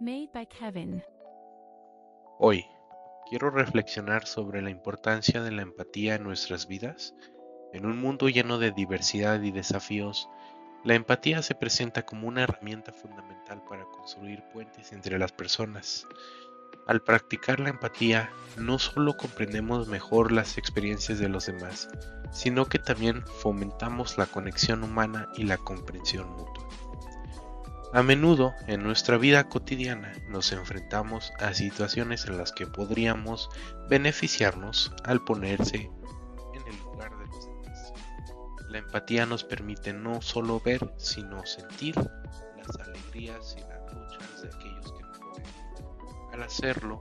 Made by Kevin. Hoy quiero reflexionar sobre la importancia de la empatía en nuestras vidas. En un mundo lleno de diversidad y desafíos, la empatía se presenta como una herramienta fundamental para construir puentes entre las personas. Al practicar la empatía, no solo comprendemos mejor las experiencias de los demás, sino que también fomentamos la conexión humana y la comprensión mutua. A menudo en nuestra vida cotidiana nos enfrentamos a situaciones en las que podríamos beneficiarnos al ponerse en el lugar de los demás. La empatía nos permite no solo ver, sino sentir las alegrías y las luchas de aquellos que nos rodean. Al hacerlo,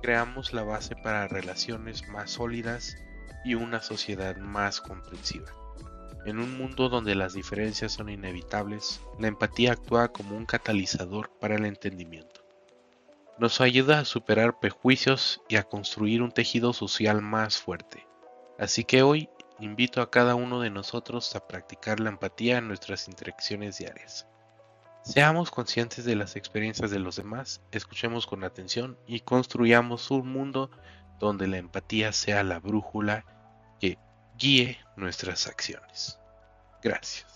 creamos la base para relaciones más sólidas y una sociedad más comprensiva. En un mundo donde las diferencias son inevitables, la empatía actúa como un catalizador para el entendimiento. Nos ayuda a superar prejuicios y a construir un tejido social más fuerte. Así que hoy invito a cada uno de nosotros a practicar la empatía en nuestras interacciones diarias. Seamos conscientes de las experiencias de los demás, escuchemos con atención y construyamos un mundo donde la empatía sea la brújula que guíe nuestras acciones. Gracias.